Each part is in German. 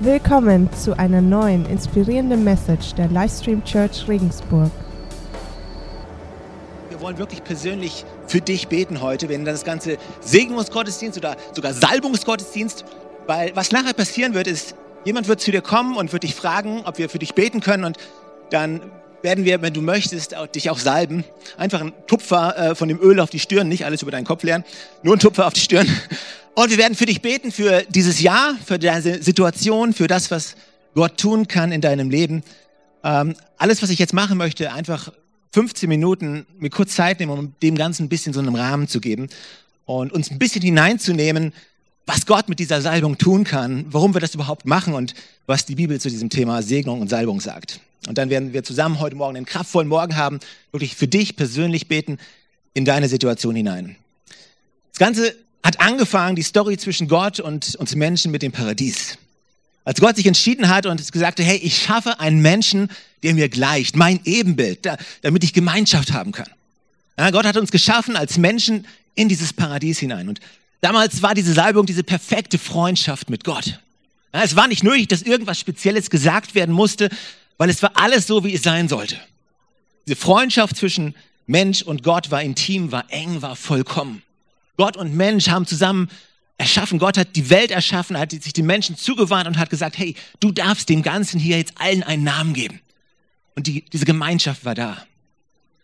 Willkommen zu einer neuen inspirierenden Message der Livestream Church Regensburg. Wir wollen wirklich persönlich für dich beten heute. Nennen das Ganze Segnungsgottesdienst oder sogar Salbungsgottesdienst, weil was nachher passieren wird, ist, jemand wird zu dir kommen und wird dich fragen, ob wir für dich beten können und dann werden wir, wenn du möchtest, dich auch salben. Einfach ein Tupfer äh, von dem Öl auf die Stirn, nicht alles über deinen Kopf leeren, nur ein Tupfer auf die Stirn. Und wir werden für dich beten, für dieses Jahr, für deine Situation, für das, was Gott tun kann in deinem Leben. Ähm, alles, was ich jetzt machen möchte, einfach 15 Minuten mir kurz Zeit nehmen, um dem Ganzen ein bisschen so einen Rahmen zu geben und uns ein bisschen hineinzunehmen, was Gott mit dieser Salbung tun kann, warum wir das überhaupt machen und was die Bibel zu diesem Thema Segnung und Salbung sagt. Und dann werden wir zusammen heute Morgen einen kraftvollen Morgen haben, wirklich für dich persönlich beten, in deine Situation hinein. Das Ganze hat angefangen, die Story zwischen Gott und uns Menschen mit dem Paradies. Als Gott sich entschieden hat und gesagt hat, hey, ich schaffe einen Menschen, der mir gleicht, mein Ebenbild, damit ich Gemeinschaft haben kann. Ja, Gott hat uns geschaffen als Menschen in dieses Paradies hinein. Und damals war diese Salbung diese perfekte Freundschaft mit Gott. Ja, es war nicht nötig, dass irgendwas Spezielles gesagt werden musste, weil es war alles so, wie es sein sollte. Diese Freundschaft zwischen Mensch und Gott war intim, war eng, war vollkommen. Gott und Mensch haben zusammen erschaffen. Gott hat die Welt erschaffen, hat sich den Menschen zugewandt und hat gesagt, hey, du darfst dem Ganzen hier jetzt allen einen Namen geben. Und die, diese Gemeinschaft war da.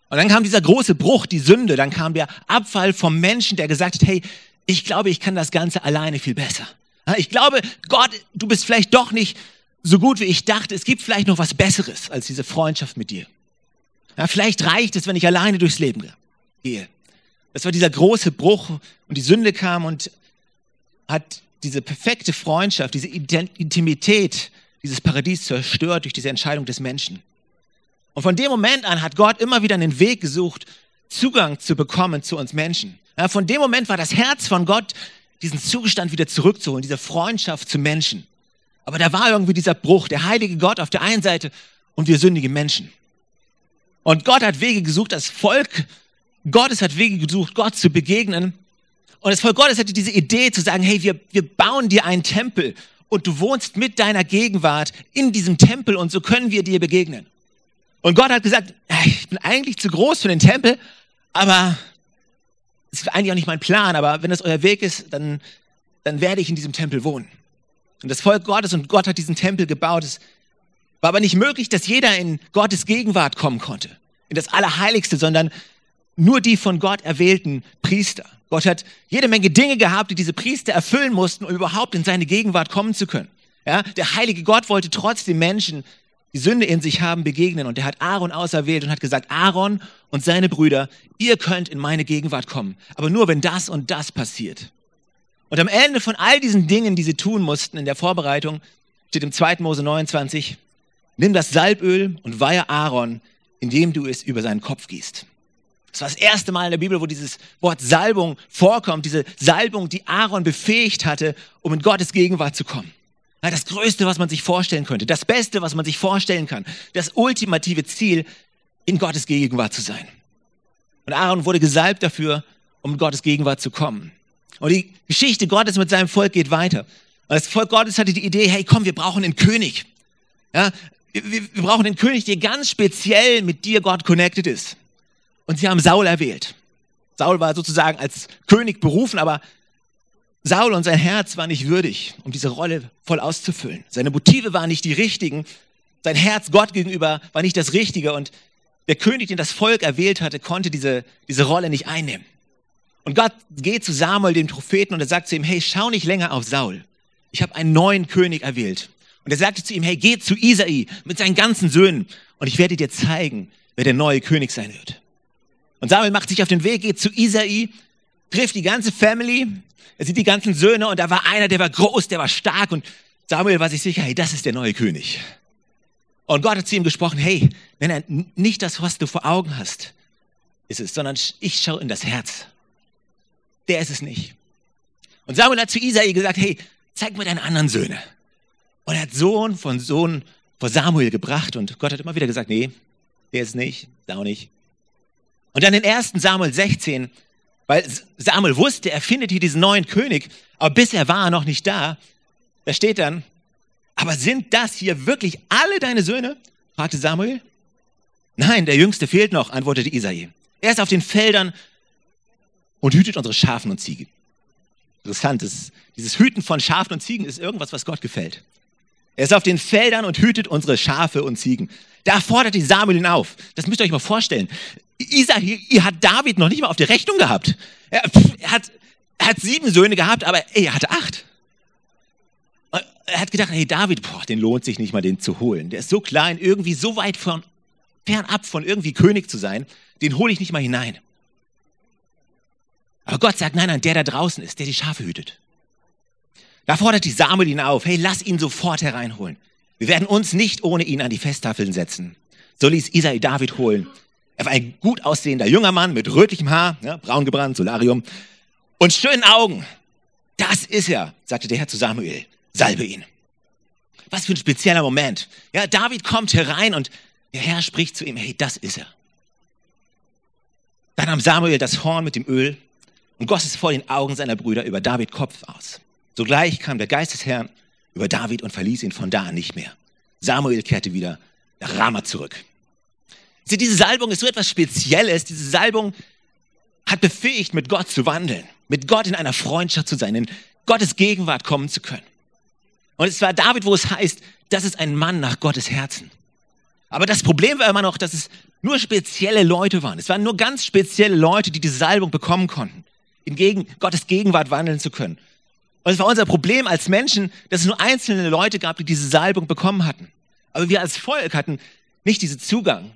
Und dann kam dieser große Bruch, die Sünde, dann kam der Abfall vom Menschen, der gesagt hat, hey, ich glaube, ich kann das Ganze alleine viel besser. Ich glaube, Gott, du bist vielleicht doch nicht so gut, wie ich dachte. Es gibt vielleicht noch was Besseres als diese Freundschaft mit dir. Ja, vielleicht reicht es, wenn ich alleine durchs Leben gehe. Das war dieser große Bruch und die Sünde kam und hat diese perfekte Freundschaft, diese Intimität, dieses Paradies zerstört durch diese Entscheidung des Menschen. Und von dem Moment an hat Gott immer wieder einen Weg gesucht, Zugang zu bekommen zu uns Menschen. Ja, von dem Moment war das Herz von Gott, diesen Zustand wieder zurückzuholen, diese Freundschaft zu Menschen. Aber da war irgendwie dieser Bruch, der heilige Gott auf der einen Seite und wir sündige Menschen. Und Gott hat Wege gesucht, das Volk Gottes hat Wege gesucht, Gott zu begegnen. Und das Volk Gottes hatte diese Idee zu sagen, hey, wir, wir bauen dir einen Tempel und du wohnst mit deiner Gegenwart in diesem Tempel und so können wir dir begegnen. Und Gott hat gesagt, ich bin eigentlich zu groß für den Tempel, aber es ist eigentlich auch nicht mein Plan, aber wenn das euer Weg ist, dann, dann werde ich in diesem Tempel wohnen. Und das Volk Gottes und Gott hat diesen Tempel gebaut. Es war aber nicht möglich, dass jeder in Gottes Gegenwart kommen konnte, in das Allerheiligste, sondern nur die von Gott erwählten Priester. Gott hat jede Menge Dinge gehabt, die diese Priester erfüllen mussten, um überhaupt in seine Gegenwart kommen zu können. Ja, der heilige Gott wollte trotzdem Menschen, die Sünde in sich haben, begegnen. Und er hat Aaron auserwählt und hat gesagt, Aaron und seine Brüder, ihr könnt in meine Gegenwart kommen. Aber nur, wenn das und das passiert. Und am Ende von all diesen Dingen, die sie tun mussten in der Vorbereitung, steht im 2. Mose 29, nimm das Salböl und weihe Aaron, indem du es über seinen Kopf gießt. Das war das erste Mal in der Bibel, wo dieses Wort Salbung vorkommt, diese Salbung, die Aaron befähigt hatte, um in Gottes Gegenwart zu kommen. Das Größte, was man sich vorstellen könnte, das Beste, was man sich vorstellen kann, das ultimative Ziel, in Gottes Gegenwart zu sein. Und Aaron wurde gesalbt dafür, um in Gottes Gegenwart zu kommen. Und die Geschichte Gottes mit seinem Volk geht weiter. Und das Volk Gottes hatte die Idee, hey, komm, wir brauchen einen König. Ja, wir, wir brauchen einen König, der ganz speziell mit dir, Gott, connected ist. Und sie haben Saul erwählt. Saul war sozusagen als König berufen, aber Saul und sein Herz war nicht würdig, um diese Rolle voll auszufüllen. Seine Motive waren nicht die richtigen. Sein Herz Gott gegenüber war nicht das Richtige. Und der König, den das Volk erwählt hatte, konnte diese, diese Rolle nicht einnehmen. Und Gott geht zu Samuel, dem Propheten, und er sagt zu ihm, hey, schau nicht länger auf Saul. Ich habe einen neuen König erwählt. Und er sagte zu ihm, hey, geh zu Isai mit seinen ganzen Söhnen und ich werde dir zeigen, wer der neue König sein wird. Und Samuel macht sich auf den Weg, geht zu Isai, trifft die ganze Family, er sieht die ganzen Söhne und da war einer, der war groß, der war stark und Samuel war sich sicher, hey, das ist der neue König. Und Gott hat zu ihm gesprochen, hey, wenn er nicht das, was du vor Augen hast, ist es, sondern ich schaue in das Herz. Der ist es nicht. Und Samuel hat zu Isai gesagt, hey, zeig mir deine anderen Söhne. Und er hat Sohn von Sohn vor Samuel gebracht und Gott hat immer wieder gesagt, nee, der ist nicht, ist auch nicht. Und dann in 1 Samuel 16, weil Samuel wusste, er findet hier diesen neuen König, aber bisher war er noch nicht da. Da steht dann, aber sind das hier wirklich alle deine Söhne? fragte Samuel. Nein, der Jüngste fehlt noch, antwortete Isai. Er ist auf den Feldern und hütet unsere Schafen und Ziegen. Interessant, ist, dieses Hüten von Schafen und Ziegen ist irgendwas, was Gott gefällt. Er ist auf den Feldern und hütet unsere Schafe und Ziegen. Da fordert die Samuel ihn auf. Das müsst ihr euch mal vorstellen. Isai hat David noch nicht mal auf die Rechnung gehabt. Er, er, hat, er hat sieben Söhne gehabt, aber ey, er hatte acht. Er hat gedacht, hey David, boah, den lohnt sich nicht mal, den zu holen. Der ist so klein, irgendwie so weit von, fernab von irgendwie König zu sein, den hole ich nicht mal hinein. Aber Gott sagt, nein, nein, der da draußen ist, der die Schafe hütet. Da fordert die Samuel ihn auf, hey, lass ihn sofort hereinholen. Wir werden uns nicht ohne ihn an die Festtafeln setzen. So ließ Isai David holen. Er war ein gut aussehender junger Mann mit rötlichem Haar, ja, braun gebrannt, Solarium und schönen Augen. Das ist er, sagte der Herr zu Samuel. Salbe ihn. Was für ein spezieller Moment. Ja, David kommt herein und der Herr spricht zu ihm, hey, das ist er. Dann nahm Samuel das Horn mit dem Öl und goss es vor den Augen seiner Brüder über David Kopf aus. Sogleich kam der Geist des Herrn über David und verließ ihn von da an nicht mehr. Samuel kehrte wieder nach Rama zurück. Sie, diese Salbung ist so etwas Spezielles. Diese Salbung hat befähigt, mit Gott zu wandeln, mit Gott in einer Freundschaft zu sein, in Gottes Gegenwart kommen zu können. Und es war David, wo es heißt, das ist ein Mann nach Gottes Herzen. Aber das Problem war immer noch, dass es nur spezielle Leute waren. Es waren nur ganz spezielle Leute, die diese Salbung bekommen konnten, in Gegen Gottes Gegenwart wandeln zu können. Und es war unser Problem als Menschen, dass es nur einzelne Leute gab, die diese Salbung bekommen hatten. Aber wir als Volk hatten nicht diesen Zugang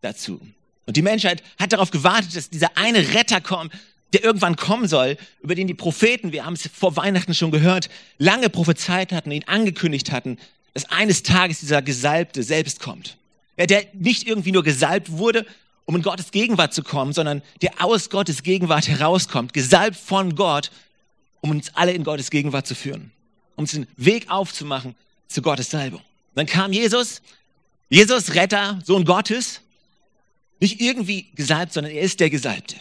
dazu. Und die Menschheit hat darauf gewartet, dass dieser eine Retter kommt, der irgendwann kommen soll, über den die Propheten, wir haben es vor Weihnachten schon gehört, lange prophezeit hatten, ihn angekündigt hatten, dass eines Tages dieser Gesalbte selbst kommt. Ja, der nicht irgendwie nur gesalbt wurde, um in Gottes Gegenwart zu kommen, sondern der aus Gottes Gegenwart herauskommt, gesalbt von Gott, um uns alle in Gottes Gegenwart zu führen, um uns den Weg aufzumachen zu Gottes Salbung. Dann kam Jesus, Jesus Retter, Sohn Gottes, nicht irgendwie gesalbt, sondern er ist der Gesalbte.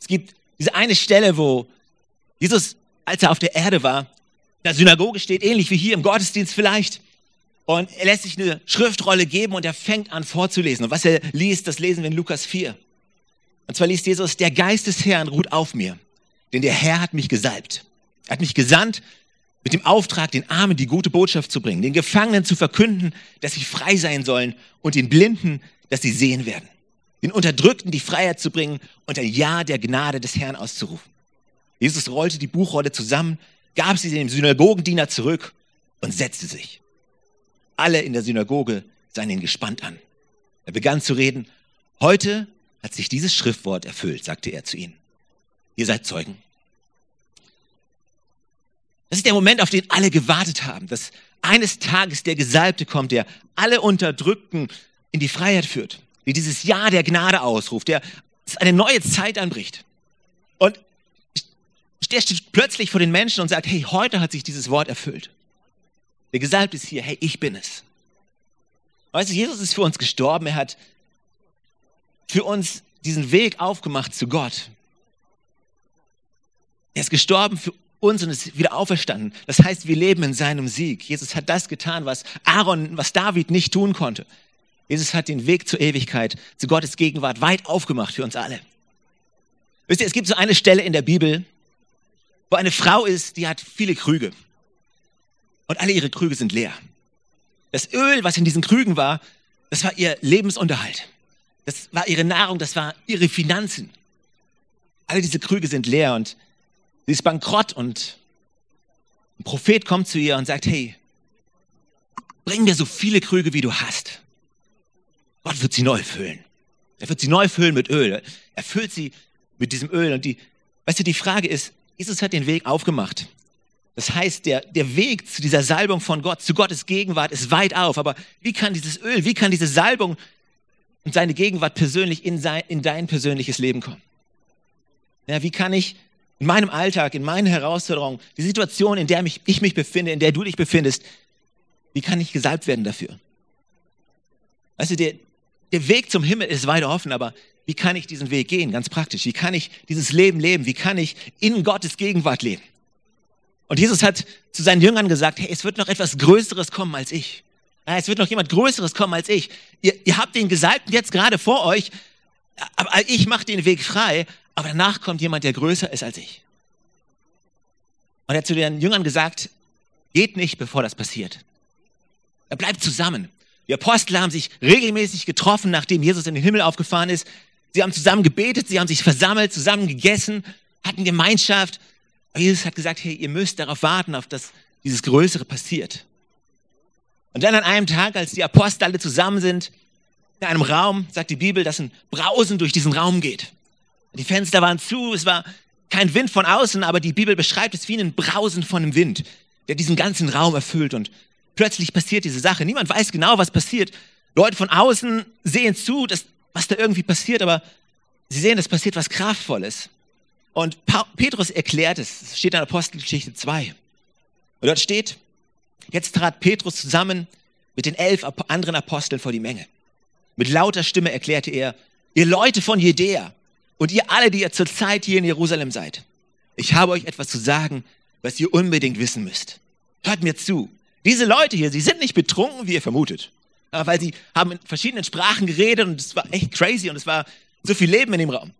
Es gibt diese eine Stelle, wo Jesus, als er auf der Erde war, in der Synagoge steht, ähnlich wie hier im Gottesdienst vielleicht. Und er lässt sich eine Schriftrolle geben und er fängt an vorzulesen. Und was er liest, das lesen wir in Lukas 4. Und zwar liest Jesus, der Geist des Herrn ruht auf mir, denn der Herr hat mich gesalbt. Er hat mich gesandt mit dem Auftrag, den Armen die gute Botschaft zu bringen, den Gefangenen zu verkünden, dass sie frei sein sollen und den Blinden, dass sie sehen werden den Unterdrückten die Freiheit zu bringen und ein Ja der Gnade des Herrn auszurufen. Jesus rollte die Buchrolle zusammen, gab sie dem Synagogendiener zurück und setzte sich. Alle in der Synagoge sahen ihn gespannt an. Er begann zu reden. Heute hat sich dieses Schriftwort erfüllt, sagte er zu ihnen. Ihr seid Zeugen. Das ist der Moment, auf den alle gewartet haben, dass eines Tages der Gesalbte kommt, der alle Unterdrückten in die Freiheit führt wie dieses Ja der Gnade ausruft, der eine neue Zeit anbricht. Und der steht plötzlich vor den Menschen und sagt, hey, heute hat sich dieses Wort erfüllt. Der Gesalbte ist hier, hey, ich bin es. Weißt du, Jesus ist für uns gestorben, er hat für uns diesen Weg aufgemacht zu Gott. Er ist gestorben für uns und ist wieder auferstanden. Das heißt, wir leben in seinem Sieg. Jesus hat das getan, was Aaron, was David nicht tun konnte. Jesus hat den Weg zur Ewigkeit, zu Gottes Gegenwart weit aufgemacht für uns alle. Wisst ihr, es gibt so eine Stelle in der Bibel, wo eine Frau ist, die hat viele Krüge. Und alle ihre Krüge sind leer. Das Öl, was in diesen Krügen war, das war ihr Lebensunterhalt. Das war ihre Nahrung, das war ihre Finanzen. Alle diese Krüge sind leer und sie ist bankrott und ein Prophet kommt zu ihr und sagt, hey, bring mir so viele Krüge, wie du hast. Gott wird sie neu füllen. Er wird sie neu füllen mit Öl. Er füllt sie mit diesem Öl. Und die, weißt du, die Frage ist, Jesus hat den Weg aufgemacht. Das heißt, der, der Weg zu dieser Salbung von Gott, zu Gottes Gegenwart ist weit auf. Aber wie kann dieses Öl, wie kann diese Salbung und seine Gegenwart persönlich in, sein, in dein persönliches Leben kommen? Ja, wie kann ich in meinem Alltag, in meinen Herausforderungen, die Situation, in der mich, ich mich befinde, in der du dich befindest, wie kann ich gesalbt werden dafür? Weißt du, der, der Weg zum Himmel ist weit offen, aber wie kann ich diesen Weg gehen? Ganz praktisch. Wie kann ich dieses Leben leben? Wie kann ich in Gottes Gegenwart leben? Und Jesus hat zu seinen Jüngern gesagt, hey, es wird noch etwas Größeres kommen als ich. Es wird noch jemand Größeres kommen als ich. Ihr, ihr habt den Gesalbten jetzt gerade vor euch, aber ich mache den Weg frei, aber danach kommt jemand, der größer ist als ich. Und er hat zu den Jüngern gesagt, geht nicht, bevor das passiert. Er bleibt zusammen. Die Apostel haben sich regelmäßig getroffen, nachdem Jesus in den Himmel aufgefahren ist. Sie haben zusammen gebetet, sie haben sich versammelt, zusammen gegessen, hatten Gemeinschaft. Aber Jesus hat gesagt, hey, ihr müsst darauf warten, auf das dieses Größere passiert. Und dann an einem Tag, als die Apostel alle zusammen sind, in einem Raum, sagt die Bibel, dass ein Brausen durch diesen Raum geht. Die Fenster waren zu, es war kein Wind von außen, aber die Bibel beschreibt es wie ein Brausen von einem Wind, der diesen ganzen Raum erfüllt. Und plötzlich passiert diese Sache. Niemand weiß genau, was passiert. Leute von außen sehen zu, dass, was da irgendwie passiert, aber sie sehen, es passiert was Kraftvolles. Und pa Petrus erklärt es. Es steht in Apostelgeschichte 2. Und dort steht, jetzt trat Petrus zusammen mit den elf anderen Aposteln vor die Menge. Mit lauter Stimme erklärte er, ihr Leute von Judäa und ihr alle, die ihr zurzeit hier in Jerusalem seid, ich habe euch etwas zu sagen, was ihr unbedingt wissen müsst. Hört mir zu. Diese Leute hier, sie sind nicht betrunken, wie ihr vermutet. weil sie haben in verschiedenen Sprachen geredet und es war echt crazy und es war so viel Leben in dem Raum.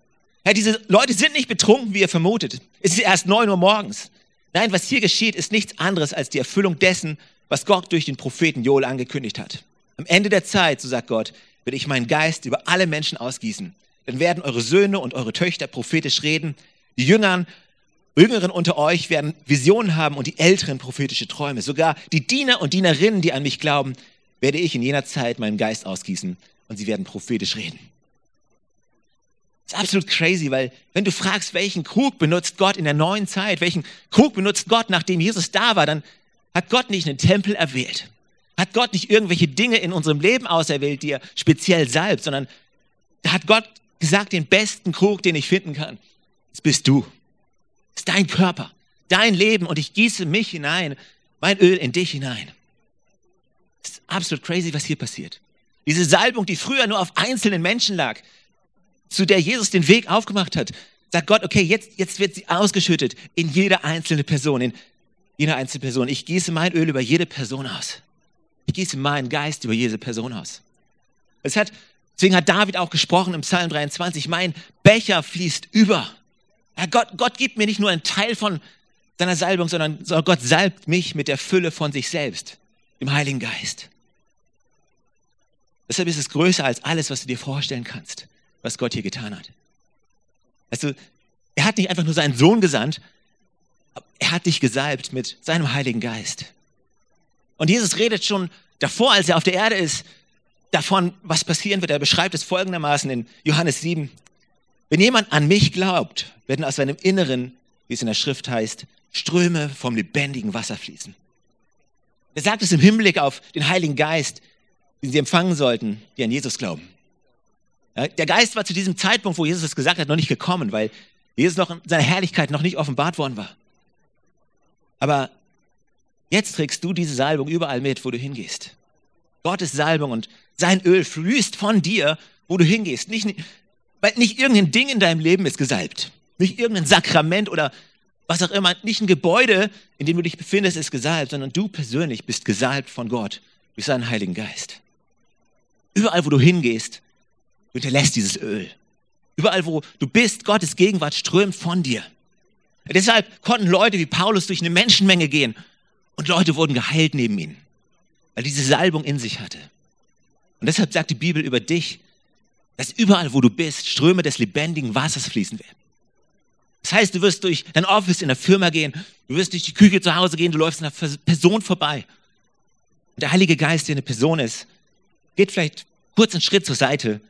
Ja, diese Leute sind nicht betrunken, wie ihr vermutet. Es ist erst neun Uhr morgens. Nein, was hier geschieht, ist nichts anderes als die Erfüllung dessen, was Gott durch den Propheten Joel angekündigt hat. Am Ende der Zeit, so sagt Gott, werde ich meinen Geist über alle Menschen ausgießen. Dann werden eure Söhne und eure Töchter prophetisch reden. Die Jüngern, Jüngeren unter euch werden Visionen haben und die Älteren prophetische Träume. Sogar die Diener und Dienerinnen, die an mich glauben, werde ich in jener Zeit meinen Geist ausgießen und sie werden prophetisch reden. Das ist absolut crazy, weil wenn du fragst, welchen Krug benutzt Gott in der neuen Zeit, welchen Krug benutzt Gott, nachdem Jesus da war, dann hat Gott nicht einen Tempel erwählt. Hat Gott nicht irgendwelche Dinge in unserem Leben auserwählt, die er speziell salbt, sondern da hat Gott gesagt, den besten Krug, den ich finden kann, das bist du. Das ist dein Körper, dein Leben und ich gieße mich hinein, mein Öl in dich hinein. Das ist absolut crazy, was hier passiert. Diese Salbung, die früher nur auf einzelnen Menschen lag, zu der Jesus den Weg aufgemacht hat, sagt Gott, okay, jetzt, jetzt wird sie ausgeschüttet in jede einzelne Person, in jede einzelne Person. Ich gieße mein Öl über jede Person aus. Ich gieße meinen Geist über jede Person aus. Es hat, deswegen hat David auch gesprochen im Psalm 23, mein Becher fließt über. Ja, Gott, Gott gibt mir nicht nur einen Teil von seiner Salbung, sondern Gott salbt mich mit der Fülle von sich selbst, dem Heiligen Geist. Deshalb ist es größer als alles, was du dir vorstellen kannst was Gott hier getan hat. Weißt er hat nicht einfach nur seinen Sohn gesandt, er hat dich gesalbt mit seinem Heiligen Geist. Und Jesus redet schon davor, als er auf der Erde ist, davon, was passieren wird. Er beschreibt es folgendermaßen in Johannes 7. Wenn jemand an mich glaubt, werden aus seinem Inneren, wie es in der Schrift heißt, Ströme vom lebendigen Wasser fließen. Er sagt es im Hinblick auf den Heiligen Geist, den sie empfangen sollten, die an Jesus glauben. Der Geist war zu diesem Zeitpunkt, wo Jesus es gesagt hat, noch nicht gekommen, weil Jesus noch in seiner Herrlichkeit noch nicht offenbart worden war. Aber jetzt trägst du diese Salbung überall mit, wo du hingehst. Gottes Salbung und sein Öl fließt von dir, wo du hingehst. Nicht, weil nicht irgendein Ding in deinem Leben ist gesalbt. Nicht irgendein Sakrament oder was auch immer. Nicht ein Gebäude, in dem du dich befindest, ist gesalbt, sondern du persönlich bist gesalbt von Gott durch seinen Heiligen Geist. Überall, wo du hingehst, Du hinterlässt dieses Öl. Überall, wo du bist, Gottes Gegenwart strömt von dir. Deshalb konnten Leute wie Paulus durch eine Menschenmenge gehen und Leute wurden geheilt neben ihnen, weil diese Salbung in sich hatte. Und deshalb sagt die Bibel über dich, dass überall, wo du bist, Ströme des lebendigen Wassers fließen werden. Das heißt, du wirst durch dein Office in der Firma gehen, du wirst durch die Küche zu Hause gehen, du läufst einer Person vorbei. Und der Heilige Geist, der eine Person ist, geht vielleicht kurz einen Schritt zur Seite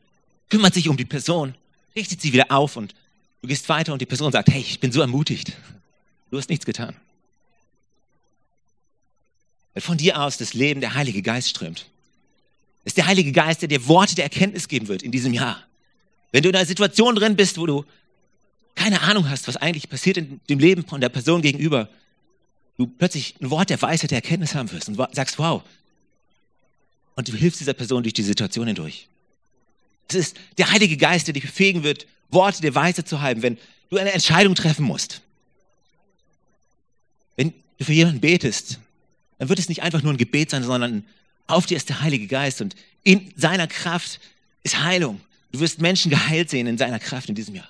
kümmert sich um die Person, richtet sie wieder auf und du gehst weiter und die Person sagt, hey, ich bin so ermutigt. Du hast nichts getan. Weil von dir aus das Leben der Heilige Geist strömt. Es ist der Heilige Geist, der dir Worte der Erkenntnis geben wird in diesem Jahr. Wenn du in einer Situation drin bist, wo du keine Ahnung hast, was eigentlich passiert in dem Leben von der Person gegenüber, du plötzlich ein Wort der Weisheit, der Erkenntnis haben wirst und sagst, wow. Und du hilfst dieser Person durch die Situation hindurch. Es ist der Heilige Geist, der dich befähigen wird, Worte der Weise zu haben, wenn du eine Entscheidung treffen musst. Wenn du für jemanden betest, dann wird es nicht einfach nur ein Gebet sein, sondern auf dir ist der Heilige Geist und in seiner Kraft ist Heilung. Du wirst Menschen geheilt sehen in seiner Kraft in diesem Jahr.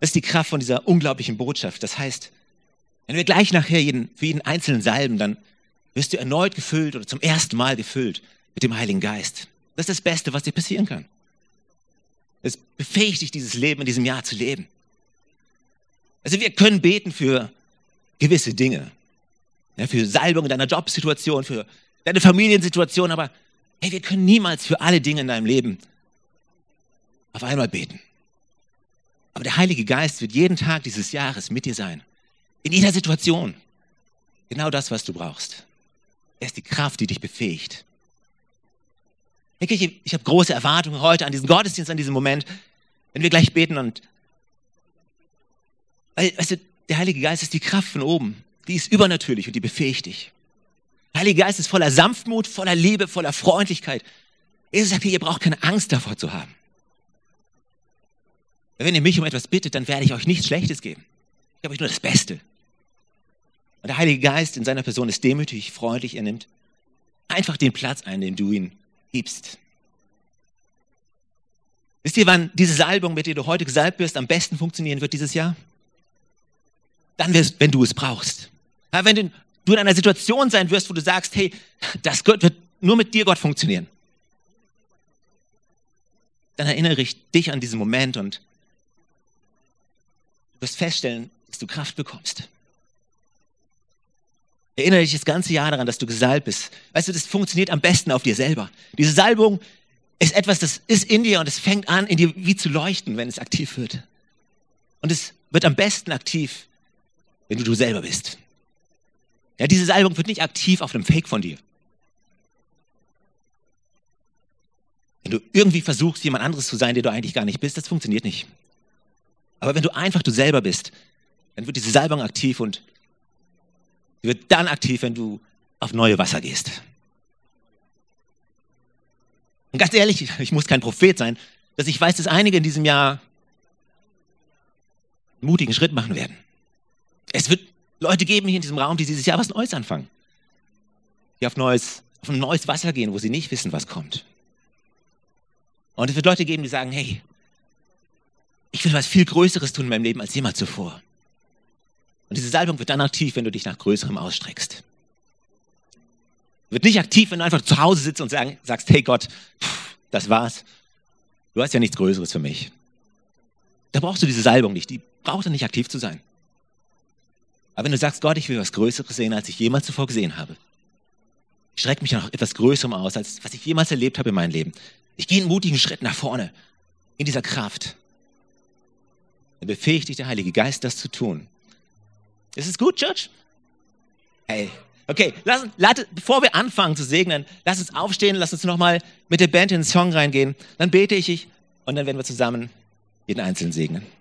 Das ist die Kraft von dieser unglaublichen Botschaft. Das heißt, wenn wir gleich nachher jeden, für jeden einzelnen salben, dann wirst du erneut gefüllt oder zum ersten Mal gefüllt mit dem Heiligen Geist. Das ist das Beste, was dir passieren kann. Es befähigt dich, dieses Leben in diesem Jahr zu leben. Also wir können beten für gewisse Dinge. Ja, für Salbung in deiner Jobsituation, für deine Familiensituation, aber hey, wir können niemals für alle Dinge in deinem Leben auf einmal beten. Aber der Heilige Geist wird jeden Tag dieses Jahres mit dir sein. In jeder Situation. Genau das, was du brauchst. Er ist die Kraft, die dich befähigt. Ich, ich habe große Erwartungen heute an diesen Gottesdienst, an diesen Moment, wenn wir gleich beten und weil, weißt du, der Heilige Geist ist die Kraft von oben. Die ist übernatürlich und die befähigt dich. Der Heilige Geist ist voller Sanftmut, voller Liebe, voller Freundlichkeit. Jesus sagt, ihr braucht keine Angst davor zu haben. Wenn ihr mich um etwas bittet, dann werde ich euch nichts Schlechtes geben. Ich habe euch nur das Beste. Und der Heilige Geist in seiner Person ist demütig, freundlich, er nimmt einfach den Platz ein, den du ihn gibst. Wisst ihr, wann diese Salbung, mit der du heute gesalbt wirst, am besten funktionieren wird dieses Jahr? Dann, wirst, wenn du es brauchst. Ja, wenn du, in einer Situation sein wirst, wo du sagst, hey, das wird nur mit dir, Gott, funktionieren. Dann erinnere ich dich an diesen Moment und Du wirst feststellen, dass du Kraft bekommst. Erinnere dich das ganze Jahr daran, dass du gesalbt bist. Weißt du, das funktioniert am besten auf dir selber. Diese Salbung ist etwas, das ist in dir und es fängt an, in dir wie zu leuchten, wenn es aktiv wird. Und es wird am besten aktiv, wenn du du selber bist. Ja, diese Salbung wird nicht aktiv auf einem Fake von dir. Wenn du irgendwie versuchst, jemand anderes zu sein, der du eigentlich gar nicht bist, das funktioniert nicht. Aber wenn du einfach du selber bist, dann wird diese Salbung aktiv und sie wird dann aktiv, wenn du auf neue Wasser gehst. Und ganz ehrlich, ich muss kein Prophet sein, dass ich weiß, dass einige in diesem Jahr einen mutigen Schritt machen werden. Es wird Leute geben hier in diesem Raum, die dieses Jahr was Neues anfangen. Die auf, neues, auf ein neues Wasser gehen, wo sie nicht wissen, was kommt. Und es wird Leute geben, die sagen, hey, ich will was viel Größeres tun in meinem Leben als jemals zuvor. Und diese Salbung wird dann aktiv, wenn du dich nach Größerem ausstreckst. Wird nicht aktiv, wenn du einfach zu Hause sitzt und sagst, hey Gott, das war's. Du hast ja nichts Größeres für mich. Da brauchst du diese Salbung nicht. Die braucht dann nicht aktiv zu sein. Aber wenn du sagst, Gott, ich will was Größeres sehen, als ich jemals zuvor gesehen habe. Ich strecke mich nach etwas Größerem aus, als was ich jemals erlebt habe in meinem Leben. Ich gehe einen mutigen Schritt nach vorne in dieser Kraft. Dann befähigt dich der Heilige Geist, das zu tun. Ist es gut, Church? Hey, okay, lass, lass, bevor wir anfangen zu segnen, lass uns aufstehen, lass uns nochmal mit der Band in den Song reingehen. Dann bete ich und dann werden wir zusammen jeden Einzelnen segnen.